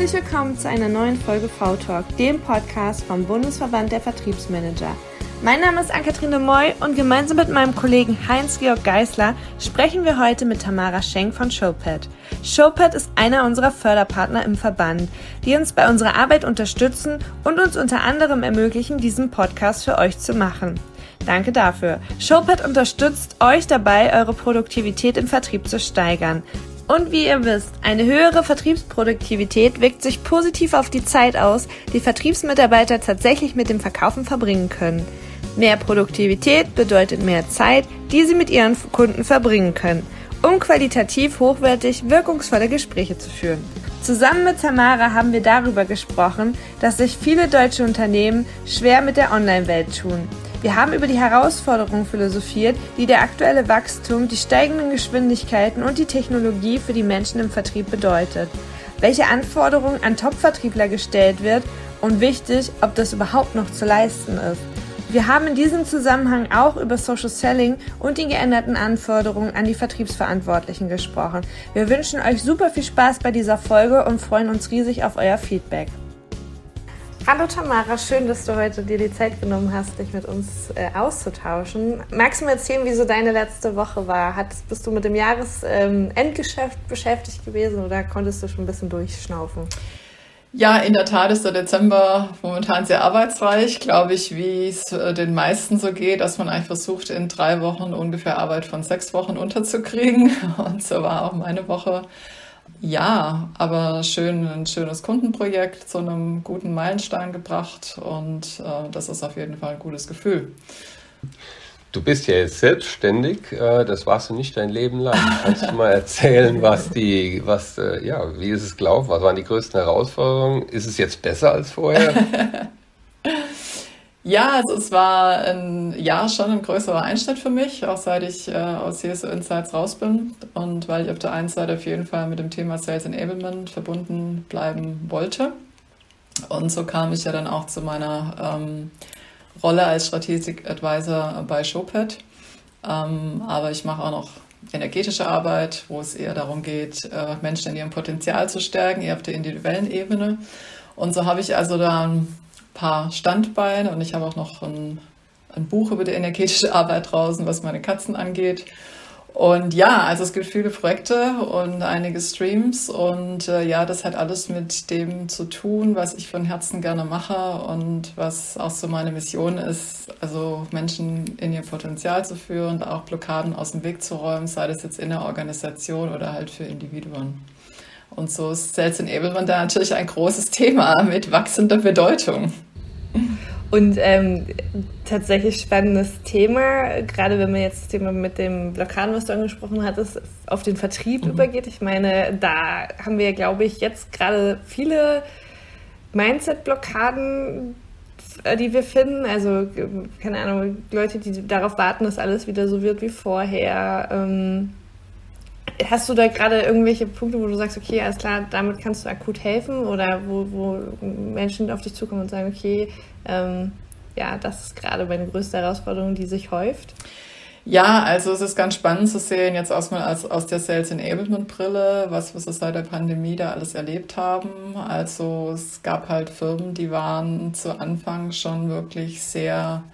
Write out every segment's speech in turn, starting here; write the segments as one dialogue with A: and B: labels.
A: Herzlich willkommen zu einer neuen Folge V-Talk, dem Podcast vom Bundesverband der Vertriebsmanager. Mein Name ist Ann-Kathrin Moy und gemeinsam mit meinem Kollegen Heinz-Georg Geisler sprechen wir heute mit Tamara Schenk von Showpad. Showpad ist einer unserer Förderpartner im Verband, die uns bei unserer Arbeit unterstützen und uns unter anderem ermöglichen, diesen Podcast für euch zu machen. Danke dafür. Showpad unterstützt euch dabei, eure Produktivität im Vertrieb zu steigern. Und wie ihr wisst, eine höhere Vertriebsproduktivität wirkt sich positiv auf die Zeit aus, die Vertriebsmitarbeiter tatsächlich mit dem Verkaufen verbringen können. Mehr Produktivität bedeutet mehr Zeit, die sie mit ihren Kunden verbringen können, um qualitativ hochwertig wirkungsvolle Gespräche zu führen. Zusammen mit Tamara haben wir darüber gesprochen, dass sich viele deutsche Unternehmen schwer mit der Online-Welt tun. Wir haben über die Herausforderungen philosophiert, die der aktuelle Wachstum, die steigenden Geschwindigkeiten und die Technologie für die Menschen im Vertrieb bedeutet. Welche Anforderungen an Top-Vertriebler gestellt wird und wichtig, ob das überhaupt noch zu leisten ist. Wir haben in diesem Zusammenhang auch über Social Selling und die geänderten Anforderungen an die Vertriebsverantwortlichen gesprochen. Wir wünschen euch super viel Spaß bei dieser Folge und freuen uns riesig auf euer Feedback. Hallo Tamara, schön, dass du heute dir die Zeit genommen hast, dich mit uns äh, auszutauschen. Magst du mir erzählen, wie so deine letzte Woche war? Hattest, bist du mit dem Jahresendgeschäft ähm, beschäftigt gewesen oder konntest du schon ein bisschen durchschnaufen?
B: Ja, in der Tat ist der Dezember momentan sehr arbeitsreich, glaube ich, wie es äh, den meisten so geht, dass man eigentlich versucht, in drei Wochen ungefähr Arbeit von sechs Wochen unterzukriegen. Und so war auch meine Woche. Ja, aber schön, ein schönes Kundenprojekt zu einem guten Meilenstein gebracht und äh, das ist auf jeden Fall ein gutes Gefühl.
C: Du bist ja jetzt selbstständig, äh, das warst du nicht dein Leben lang. Kannst du mal erzählen, was die, was, äh, ja, wie ist es gelaufen? Was waren die größten Herausforderungen? Ist es jetzt besser als vorher?
B: Ja, also es war ein Jahr schon ein größerer Einschnitt für mich, auch seit ich äh, aus CSO Insights raus bin und weil ich auf der einen Seite auf jeden Fall mit dem Thema Sales Enablement verbunden bleiben wollte. Und so kam ich ja dann auch zu meiner ähm, Rolle als Strategic Advisor bei Showpad. Ähm, aber ich mache auch noch energetische Arbeit, wo es eher darum geht, äh, Menschen in ihrem Potenzial zu stärken, eher auf der individuellen Ebene. Und so habe ich also dann paar Standbeine und ich habe auch noch ein, ein Buch über die energetische Arbeit draußen, was meine Katzen angeht. Und ja, also es gibt viele Projekte und einige Streams und äh, ja, das hat alles mit dem zu tun, was ich von Herzen gerne mache und was auch so meine Mission ist, also Menschen in ihr Potenzial zu führen, auch Blockaden aus dem Weg zu räumen, sei das jetzt in der Organisation oder halt für Individuen. Und so ist Sales Enablement da natürlich ein großes Thema mit wachsender Bedeutung.
A: Und ähm, tatsächlich spannendes Thema, gerade wenn man jetzt das Thema mit dem Blockaden, was du angesprochen hattest, auf den Vertrieb mhm. übergeht. Ich meine, da haben wir, glaube ich, jetzt gerade viele Mindset-Blockaden, äh, die wir finden. Also, keine Ahnung, Leute, die darauf warten, dass alles wieder so wird wie vorher. Ähm, Hast du da gerade irgendwelche Punkte, wo du sagst, okay, alles klar, damit kannst du akut helfen oder wo, wo Menschen auf dich zukommen und sagen, okay, ähm, ja, das ist gerade meine größte Herausforderung, die sich häuft?
B: Ja, also es ist ganz spannend zu sehen, jetzt erstmal als, aus der Sales Enablement Brille, was wir so seit der Pandemie da alles erlebt haben. Also es gab halt Firmen, die waren zu Anfang schon wirklich sehr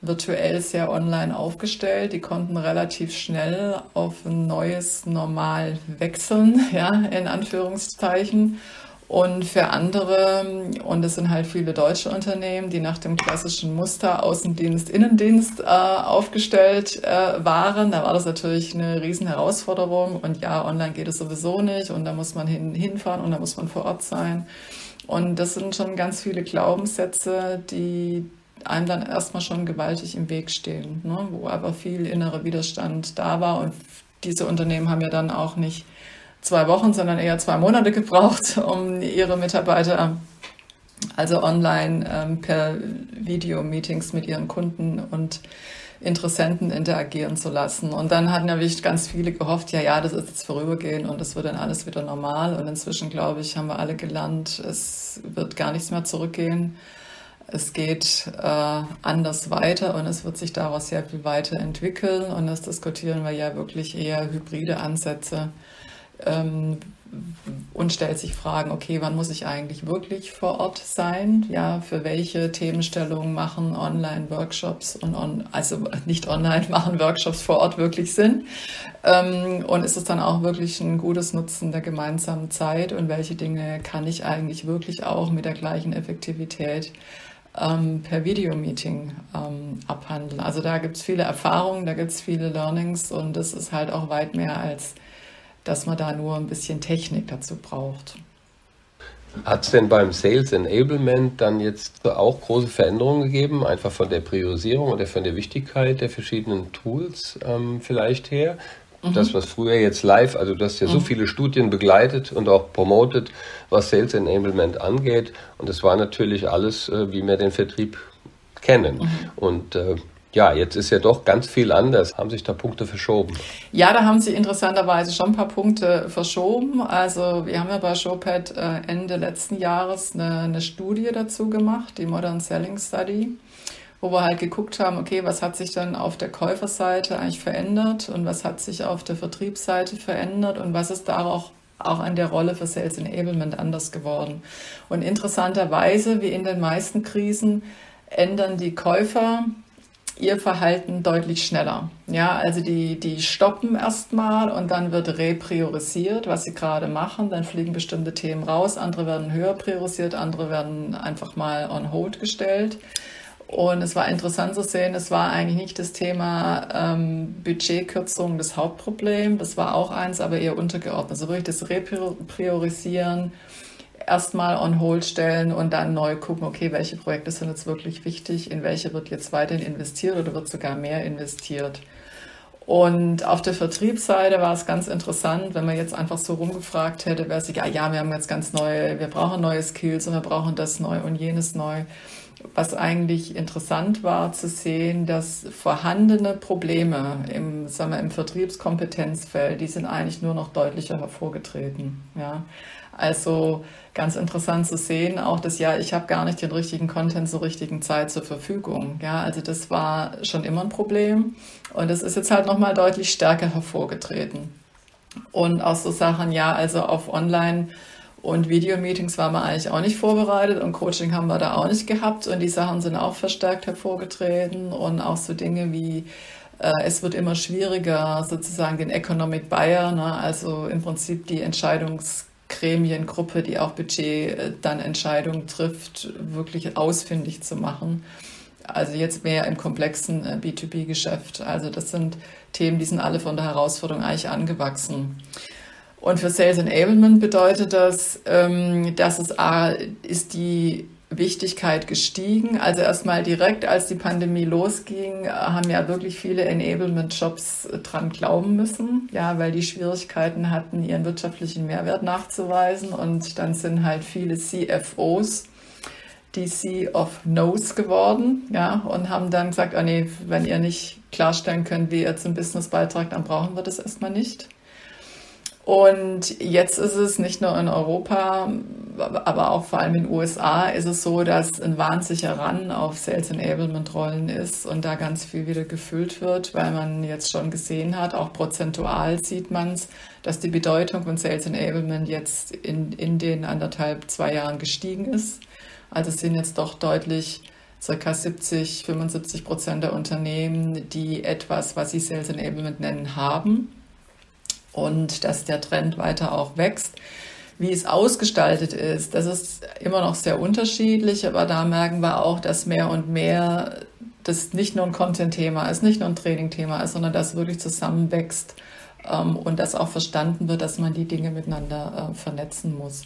B: virtuell sehr online aufgestellt. Die konnten relativ schnell auf ein neues Normal wechseln, ja, in Anführungszeichen. Und für andere, und es sind halt viele deutsche Unternehmen, die nach dem klassischen Muster Außendienst, Innendienst äh, aufgestellt äh, waren, da war das natürlich eine riesen Herausforderung. Und ja, online geht es sowieso nicht und da muss man hin, hinfahren und da muss man vor Ort sein. Und das sind schon ganz viele Glaubenssätze, die einem dann erstmal schon gewaltig im Weg stehen, ne? wo aber viel innerer Widerstand da war. Und diese Unternehmen haben ja dann auch nicht zwei Wochen, sondern eher zwei Monate gebraucht, um ihre Mitarbeiter also online ähm, per Video-Meetings mit ihren Kunden und Interessenten interagieren zu lassen. Und dann hatten ja wirklich ganz viele gehofft, ja, ja, das ist jetzt vorübergehend und es wird dann alles wieder normal. Und inzwischen, glaube ich, haben wir alle gelernt, es wird gar nichts mehr zurückgehen es geht äh, anders weiter und es wird sich daraus sehr viel weiterentwickeln. Und das diskutieren wir ja wirklich eher hybride Ansätze ähm, und stellt sich Fragen, okay, wann muss ich eigentlich wirklich vor Ort sein? Ja, für welche Themenstellungen machen Online-Workshops und on, also nicht online machen Workshops vor Ort wirklich Sinn? Ähm, und ist es dann auch wirklich ein gutes Nutzen der gemeinsamen Zeit und welche Dinge kann ich eigentlich wirklich auch mit der gleichen Effektivität ähm, per Videomeeting ähm, abhandeln? Also da gibt es viele Erfahrungen, da gibt es viele Learnings und das ist halt auch weit mehr als dass man da nur ein bisschen Technik dazu braucht.
C: Hat es denn beim Sales Enablement dann jetzt auch große Veränderungen gegeben, einfach von der Priorisierung oder von der Wichtigkeit der verschiedenen Tools ähm, vielleicht her? Mhm. Das, was früher jetzt live, also du hast ja mhm. so viele Studien begleitet und auch promotet, was Sales Enablement angeht. Und das war natürlich alles, äh, wie wir den Vertrieb kennen. Mhm. Und äh, ja, jetzt ist ja doch ganz viel anders. Haben sich da Punkte verschoben?
B: Ja, da haben sich interessanterweise schon ein paar Punkte verschoben. Also wir haben ja bei Showpad äh, Ende letzten Jahres eine, eine Studie dazu gemacht, die Modern Selling Study, wo wir halt geguckt haben, okay, was hat sich dann auf der Käuferseite eigentlich verändert und was hat sich auf der Vertriebsseite verändert und was ist da auch auch an der Rolle für Sales Enablement anders geworden. Und interessanterweise, wie in den meisten Krisen, ändern die Käufer ihr Verhalten deutlich schneller. Ja, also die, die stoppen erstmal und dann wird repriorisiert, was sie gerade machen. Dann fliegen bestimmte Themen raus, andere werden höher priorisiert, andere werden einfach mal on hold gestellt. Und es war interessant zu sehen, es war eigentlich nicht das Thema ähm, Budgetkürzung das Hauptproblem, das war auch eins, aber eher untergeordnet. Also wirklich das Repriorisieren, erstmal on hold stellen und dann neu gucken, okay, welche Projekte sind jetzt wirklich wichtig, in welche wird jetzt weiterhin investiert oder wird sogar mehr investiert. Und auf der Vertriebsseite war es ganz interessant, wenn man jetzt einfach so rumgefragt hätte, wäre es ja, ja, wir haben jetzt ganz neue, wir brauchen neue Skills und wir brauchen das neu und jenes neu. Was eigentlich interessant war zu sehen, dass vorhandene Probleme im, sagen wir, im Vertriebskompetenzfeld, die sind eigentlich nur noch deutlicher hervorgetreten. Ja. Also ganz interessant zu sehen, auch das Jahr, ich habe gar nicht den richtigen Content zur richtigen Zeit zur Verfügung. Ja, also das war schon immer ein Problem und es ist jetzt halt nochmal deutlich stärker hervorgetreten. Und auch so Sachen, ja, also auf Online- und Videomeetings waren wir eigentlich auch nicht vorbereitet und Coaching haben wir da auch nicht gehabt und die Sachen sind auch verstärkt hervorgetreten und auch so Dinge wie äh, es wird immer schwieriger, sozusagen den Economic Buyer, ne, also im Prinzip die Entscheidungs Gremiengruppe, die auch Budget äh, dann Entscheidungen trifft, wirklich ausfindig zu machen. Also jetzt mehr im komplexen äh, B2B-Geschäft. Also das sind Themen, die sind alle von der Herausforderung eigentlich angewachsen. Und für Sales Enablement bedeutet das, ähm, dass es A, ist die Wichtigkeit gestiegen. Also erstmal direkt, als die Pandemie losging, haben ja wirklich viele Enablement-Shops dran glauben müssen, ja, weil die Schwierigkeiten hatten, ihren wirtschaftlichen Mehrwert nachzuweisen. Und dann sind halt viele CFOs DC of No's geworden, ja, und haben dann gesagt, oh nee, wenn ihr nicht klarstellen könnt, wie ihr zum Business beitragt, dann brauchen wir das erstmal nicht. Und jetzt ist es nicht nur in Europa, aber auch vor allem in den USA ist es so, dass ein wahnsinniger Run auf Sales Enablement Rollen ist und da ganz viel wieder gefüllt wird, weil man jetzt schon gesehen hat, auch prozentual sieht man es, dass die Bedeutung von Sales Enablement jetzt in, in den anderthalb, zwei Jahren gestiegen ist. Also es sind jetzt doch deutlich circa 70, 75 Prozent der Unternehmen, die etwas, was sie Sales Enablement nennen, haben und dass der Trend weiter auch wächst. Wie es ausgestaltet ist, das ist immer noch sehr unterschiedlich, aber da merken wir auch, dass mehr und mehr das nicht nur ein Content-Thema ist, nicht nur ein Training-Thema ist, sondern das wirklich zusammenwächst ähm, und dass auch verstanden wird, dass man die Dinge miteinander äh, vernetzen muss.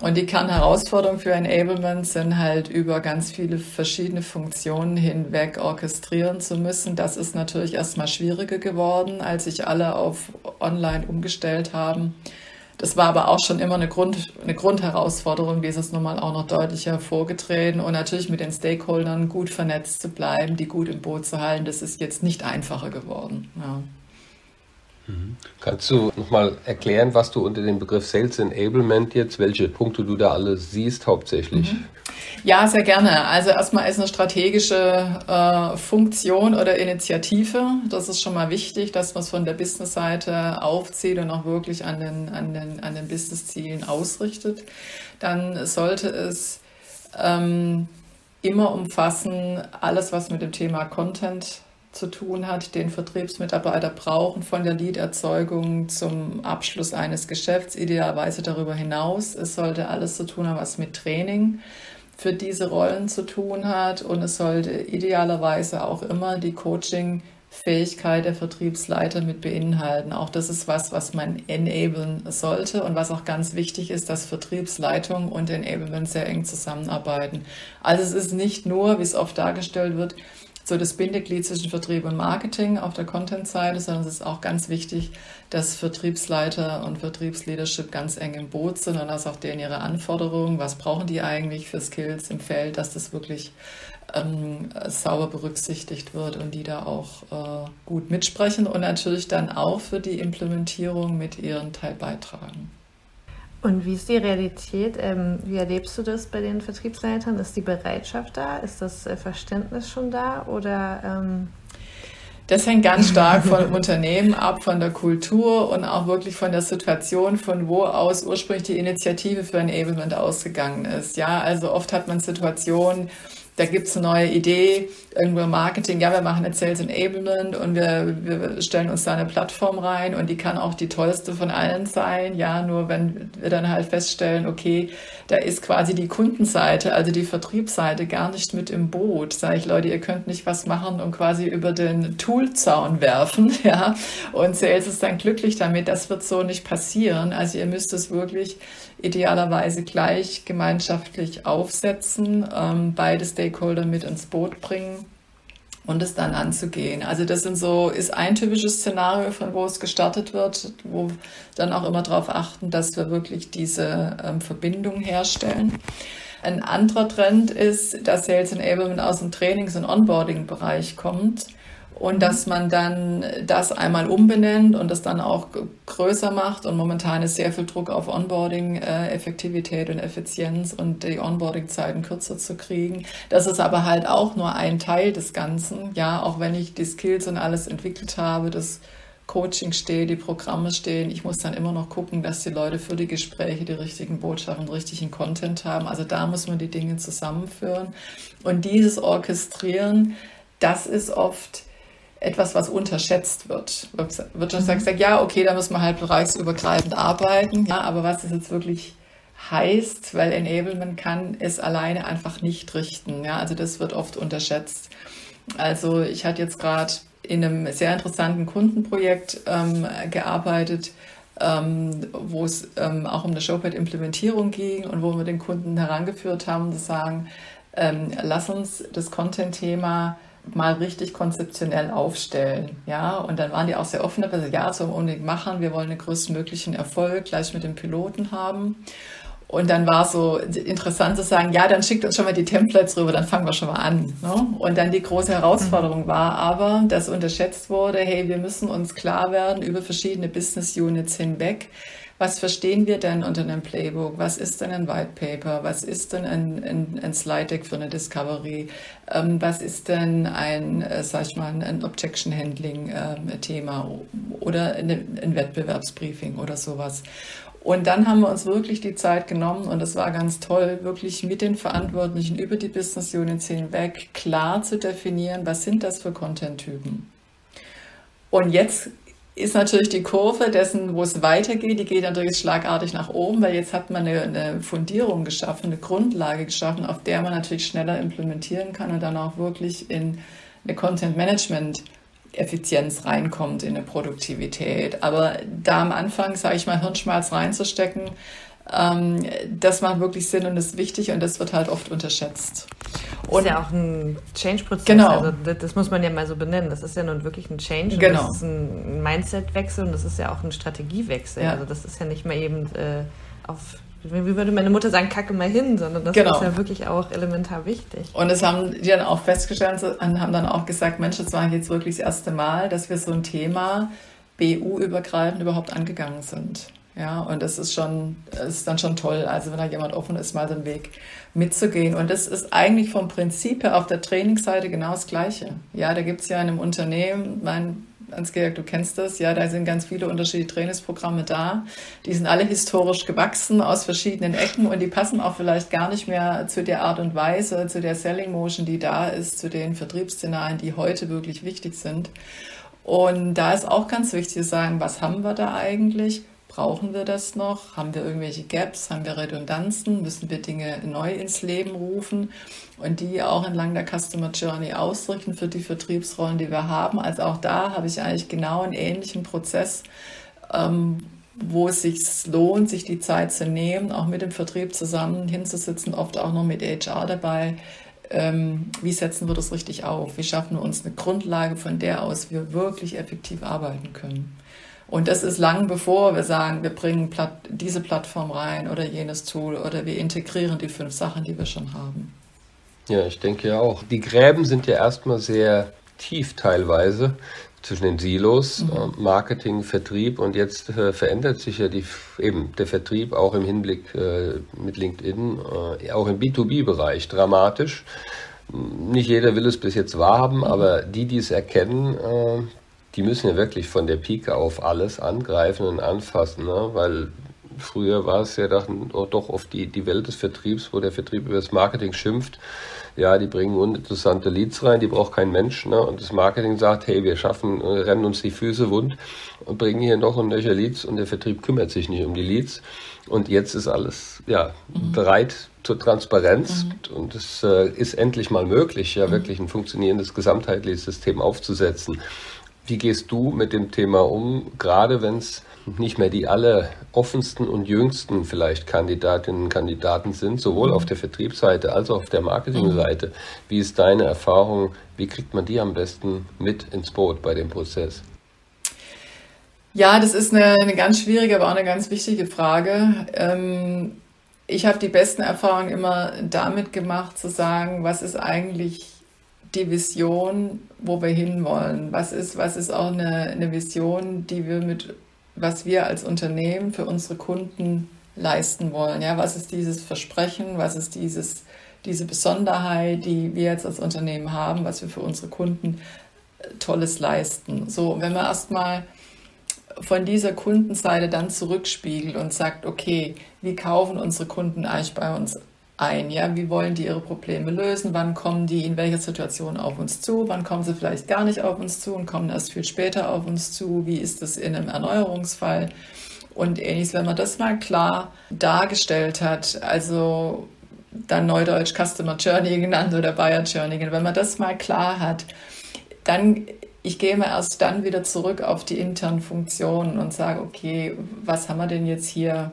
B: Und die Kernherausforderungen für Enablement sind halt über ganz viele verschiedene Funktionen hinweg orchestrieren zu müssen. Das ist natürlich erstmal schwieriger geworden, als sich alle auf Online umgestellt haben. Das war aber auch schon immer eine, Grund, eine Grundherausforderung, dieses nun mal auch noch deutlicher hervorgetreten und natürlich mit den Stakeholdern gut vernetzt zu bleiben, die gut im Boot zu halten. Das ist jetzt nicht einfacher geworden. Ja.
C: Kannst du nochmal erklären, was du unter dem Begriff Sales Enablement jetzt, welche Punkte du da alle siehst hauptsächlich? Mhm.
B: Ja, sehr gerne. Also erstmal ist eine strategische äh, Funktion oder Initiative. Das ist schon mal wichtig, dass man es von der Business-Seite aufzieht und auch wirklich an den, an den, an den Business-Zielen ausrichtet. Dann sollte es ähm, immer umfassen, alles, was mit dem Thema Content zu tun hat, den Vertriebsmitarbeiter brauchen, von der Leaderzeugung zum Abschluss eines Geschäfts, idealerweise darüber hinaus. Es sollte alles zu tun haben, was mit Training für diese Rollen zu tun hat und es sollte idealerweise auch immer die Coaching Fähigkeit der Vertriebsleiter mit beinhalten. Auch das ist was, was man enablen sollte und was auch ganz wichtig ist, dass Vertriebsleitung und Enablement sehr eng zusammenarbeiten. Also es ist nicht nur, wie es oft dargestellt wird, so das Bindeglied zwischen Vertrieb und Marketing auf der Content-Seite, sondern es ist auch ganz wichtig, dass Vertriebsleiter und Vertriebsleadership ganz eng im Boot sind und dass auch denen ihre Anforderungen, was brauchen die eigentlich für Skills im Feld, dass das wirklich ähm, sauber berücksichtigt wird und die da auch äh, gut mitsprechen und natürlich dann auch für die Implementierung mit ihren Teil beitragen.
A: Und wie ist die Realität? Ähm, wie erlebst du das bei den Vertriebsleitern? Ist die Bereitschaft da? Ist das äh, Verständnis schon da? Oder ähm
B: das hängt ganz stark vom Unternehmen ab, von der Kultur und auch wirklich von der Situation, von wo aus ursprünglich die Initiative für Enablement ausgegangen ist. Ja, also oft hat man Situationen, da gibt's eine neue Idee, irgendwo im Marketing, ja, wir machen jetzt Sales Enablement und wir, wir stellen uns da eine Plattform rein und die kann auch die tollste von allen sein, ja, nur wenn wir dann halt feststellen, okay, da ist quasi die Kundenseite, also die Vertriebsseite gar nicht mit im Boot, sage ich, Leute, ihr könnt nicht was machen und quasi über den Toolzaun werfen, ja, und Sales ist dann glücklich damit, das wird so nicht passieren, also ihr müsst es wirklich idealerweise gleich gemeinschaftlich aufsetzen, ähm, beide Stakeholder mit ins Boot bringen und es dann anzugehen. Also das sind so, ist ein typisches Szenario, von wo es gestartet wird, wo dann auch immer darauf achten, dass wir wirklich diese ähm, Verbindung herstellen. Ein anderer Trend ist, dass Sales Enablement aus dem Trainings- und Onboarding-Bereich kommt und dass man dann das einmal umbenennt und das dann auch größer macht. Und momentan ist sehr viel Druck auf Onboarding, äh, Effektivität und Effizienz und die Onboarding-Zeiten kürzer zu kriegen. Das ist aber halt auch nur ein Teil des Ganzen. Ja, auch wenn ich die Skills und alles entwickelt habe, das Coaching steht, die Programme stehen. Ich muss dann immer noch gucken, dass die Leute für die Gespräche die richtigen Botschaften, richtigen Content haben. Also da muss man die Dinge zusammenführen. Und dieses Orchestrieren, das ist oft etwas, was unterschätzt wird. Wird schon mhm. gesagt, ja, okay, da muss man halt bereichsübergreifend arbeiten. Ja, aber was das jetzt wirklich heißt, weil Enablement kann es alleine einfach nicht richten. Ja, also das wird oft unterschätzt. Also ich hatte jetzt gerade in einem sehr interessanten Kundenprojekt ähm, gearbeitet, ähm, wo es ähm, auch um eine Showpad-Implementierung ging und wo wir den Kunden herangeführt haben, zu sagen, ähm, lass uns das Content-Thema mal richtig konzeptionell aufstellen. Ja, und dann waren die auch sehr offen, dass ja, so unbedingt machen, wir wollen den größtmöglichen Erfolg gleich mit dem Piloten haben. Und dann war so interessant zu sagen, ja, dann schickt uns schon mal die Templates rüber, dann fangen wir schon mal an. Ne? Und dann die große Herausforderung mhm. war aber, dass unterschätzt wurde, hey, wir müssen uns klar werden über verschiedene Business Units hinweg, was verstehen wir denn unter einem Playbook? Was ist denn ein White Paper? Was ist denn ein, ein, ein Slide Deck für eine Discovery? Ähm, was ist denn ein, äh, sag ich mal, ein Objection Handling äh, Thema oder eine, ein Wettbewerbsbriefing oder sowas? Und dann haben wir uns wirklich die Zeit genommen und es war ganz toll, wirklich mit den Verantwortlichen über die Business Units hinweg klar zu definieren, was sind das für Content-Typen. Und jetzt ist natürlich die Kurve dessen, wo es weitergeht, die geht natürlich schlagartig nach oben, weil jetzt hat man eine, eine, Fundierung geschaffen, eine Grundlage geschaffen, auf der man natürlich schneller implementieren kann und dann auch wirklich in eine Content Management Effizienz reinkommt, in eine Produktivität. Aber da am Anfang, sage ich mal, Hirnschmalz reinzustecken, ähm, das macht wirklich Sinn und ist wichtig und das wird halt oft unterschätzt.
A: Und das ist ja auch ein Change-Prozess.
B: Genau.
A: Also das, das, muss man ja mal so benennen. Das ist ja nun wirklich ein Change.
B: Genau.
A: das ist ein Mindset-Wechsel und das ist ja auch ein Strategiewechsel. Ja. Also das ist ja nicht mal eben äh, auf wie würde meine Mutter sagen, kacke mal hin, sondern das genau. ist ja wirklich auch elementar wichtig.
B: Und das haben die dann auch festgestellt und haben dann auch gesagt, Mensch, das war jetzt wirklich das erste Mal, dass wir so ein Thema BU-übergreifend überhaupt angegangen sind. Ja, und das ist schon, das ist dann schon toll. Also wenn da jemand offen ist, mal den Weg mitzugehen. Und das ist eigentlich vom Prinzip her auf der Trainingsseite genau das Gleiche. Ja, da gibt es ja in einem Unternehmen, mein Hans-Georg, du kennst das, ja, da sind ganz viele unterschiedliche Trainingsprogramme da. Die sind alle historisch gewachsen aus verschiedenen Ecken und die passen auch vielleicht gar nicht mehr zu der Art und Weise, zu der Selling Motion, die da ist, zu den Vertriebsszenarien, die heute wirklich wichtig sind. Und da ist auch ganz wichtig zu sagen, was haben wir da eigentlich? Brauchen wir das noch? Haben wir irgendwelche Gaps? Haben wir Redundanzen? Müssen wir Dinge neu ins Leben rufen und die auch entlang der Customer Journey ausrichten für die Vertriebsrollen, die wir haben? Also auch da habe ich eigentlich genau einen ähnlichen Prozess, ähm, wo es sich lohnt, sich die Zeit zu nehmen, auch mit dem Vertrieb zusammen hinzusitzen, oft auch noch mit HR dabei. Ähm, wie setzen wir das richtig auf? Wie schaffen wir uns eine Grundlage, von der aus wir wirklich effektiv arbeiten können? Und das ist lang bevor wir sagen, wir bringen diese Plattform rein oder jenes Tool oder wir integrieren die fünf Sachen, die wir schon haben.
C: Ja, ich denke ja auch. Die Gräben sind ja erstmal sehr tief teilweise zwischen den Silos, mhm. Äh, Marketing, Vertrieb und jetzt äh, verändert sich ja die, eben der Vertrieb auch im Hinblick äh, mit LinkedIn, äh, auch im B2B-Bereich dramatisch. Nicht jeder will es bis jetzt wahrhaben, mhm. aber die, die es erkennen, äh, die müssen ja wirklich von der Pike auf alles angreifen und anfassen, ne? weil früher war es ja doch, doch oft die, die Welt des Vertriebs, wo der Vertrieb über das Marketing schimpft. Ja, die bringen uninteressante Leads rein, die braucht kein Mensch. Ne? Und das Marketing sagt, hey, wir schaffen, äh, rennen uns die Füße wund und bringen hier noch und nöcher Leads und der Vertrieb kümmert sich nicht um die Leads. Und jetzt ist alles ja, mhm. bereit zur Transparenz mhm. und es äh, ist endlich mal möglich, ja mhm. wirklich ein funktionierendes gesamtheitliches System aufzusetzen. Wie gehst du mit dem Thema um, gerade wenn es nicht mehr die alle offensten und jüngsten vielleicht Kandidatinnen und Kandidaten sind, sowohl auf der Vertriebsseite als auch auf der Marketingseite? Wie ist deine Erfahrung? Wie kriegt man die am besten mit ins Boot bei dem Prozess?
B: Ja, das ist eine, eine ganz schwierige, aber auch eine ganz wichtige Frage. Ähm, ich habe die besten Erfahrungen immer damit gemacht, zu sagen, was ist eigentlich die Vision, wo wir hinwollen? Was ist, was ist auch eine, eine Vision, die wir mit, was wir als Unternehmen für unsere Kunden leisten wollen? Ja, was ist dieses Versprechen? Was ist dieses, diese Besonderheit, die wir jetzt als Unternehmen haben, was wir für unsere Kunden äh, Tolles leisten? So, wenn man erstmal von dieser Kundenseite dann zurückspiegelt und sagt, okay, wie kaufen unsere Kunden eigentlich bei uns ein. Ja, wie wollen die ihre Probleme lösen? Wann kommen die in welcher Situation auf uns zu? Wann kommen sie vielleicht gar nicht auf uns zu und kommen erst viel später auf uns zu? Wie ist das in einem Erneuerungsfall? Und ähnliches, wenn man das mal klar dargestellt hat, also dann Neudeutsch Customer Journey genannt oder Buyer Journey, wenn man das mal klar hat, dann ich gehe mal erst dann wieder zurück auf die internen Funktionen und sage, okay, was haben wir denn jetzt hier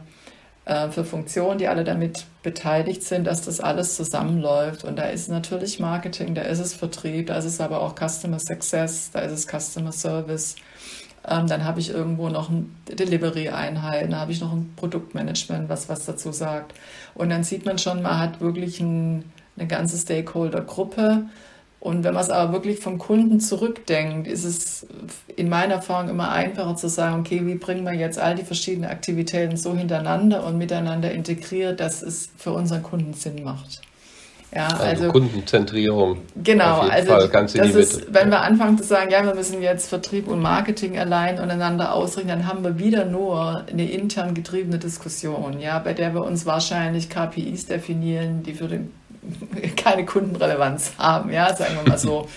B: äh, für Funktionen, die alle damit beteiligt sind, dass das alles zusammenläuft. Und da ist natürlich Marketing, da ist es Vertrieb, da ist es aber auch Customer Success, da ist es Customer Service. Ähm, dann habe ich irgendwo noch eine Delivery-Einheit, dann habe ich noch ein Produktmanagement, was was dazu sagt. Und dann sieht man schon, man hat wirklich ein, eine ganze Stakeholder-Gruppe, und wenn man es aber wirklich vom Kunden zurückdenkt, ist es in meiner Erfahrung immer einfacher zu sagen, okay, wie bringen wir jetzt all die verschiedenen Aktivitäten so hintereinander und miteinander integriert, dass es für unseren Kunden Sinn macht.
C: Ja, also, also Kundenzentrierung.
B: Genau, also das ist, wenn wir anfangen zu sagen, ja, wir müssen jetzt Vertrieb und Marketing allein untereinander ausrichten, dann haben wir wieder nur eine intern getriebene Diskussion, ja, bei der wir uns wahrscheinlich KPIs definieren, die für den keine Kundenrelevanz haben, ja, sagen wir mal so,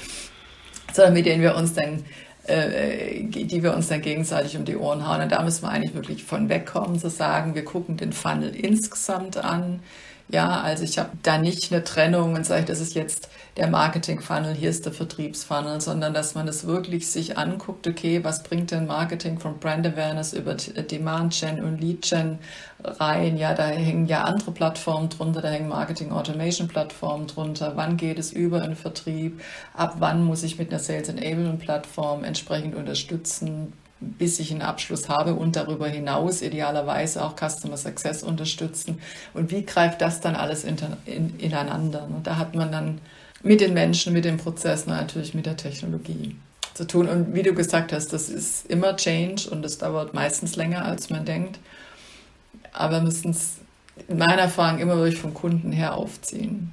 B: sondern mit denen wir uns dann äh, die wir uns dann gegenseitig um die Ohren hauen. Und da müssen wir eigentlich wirklich von wegkommen, zu sagen, wir gucken den Funnel insgesamt an. Ja, also ich habe da nicht eine Trennung und sage, das ist jetzt der Marketing-Funnel, hier ist der Vertriebsfunnel, sondern dass man es wirklich sich anguckt, okay, was bringt denn Marketing von Brand Awareness über Demand Gen und Lead Gen rein? Ja, da hängen ja andere Plattformen drunter, da hängen Marketing Automation Plattformen drunter. Wann geht es über in Vertrieb? Ab wann muss ich mit einer Sales Enablement Plattform entsprechend unterstützen? Bis ich einen Abschluss habe und darüber hinaus idealerweise auch Customer Success unterstützen. Und wie greift das dann alles in, in, ineinander? Und da hat man dann mit den Menschen, mit den Prozessen, natürlich mit der Technologie zu tun. Und wie du gesagt hast, das ist immer Change und das dauert meistens länger, als man denkt. aber müssen es in meiner Erfahrung immer wirklich vom Kunden her aufziehen.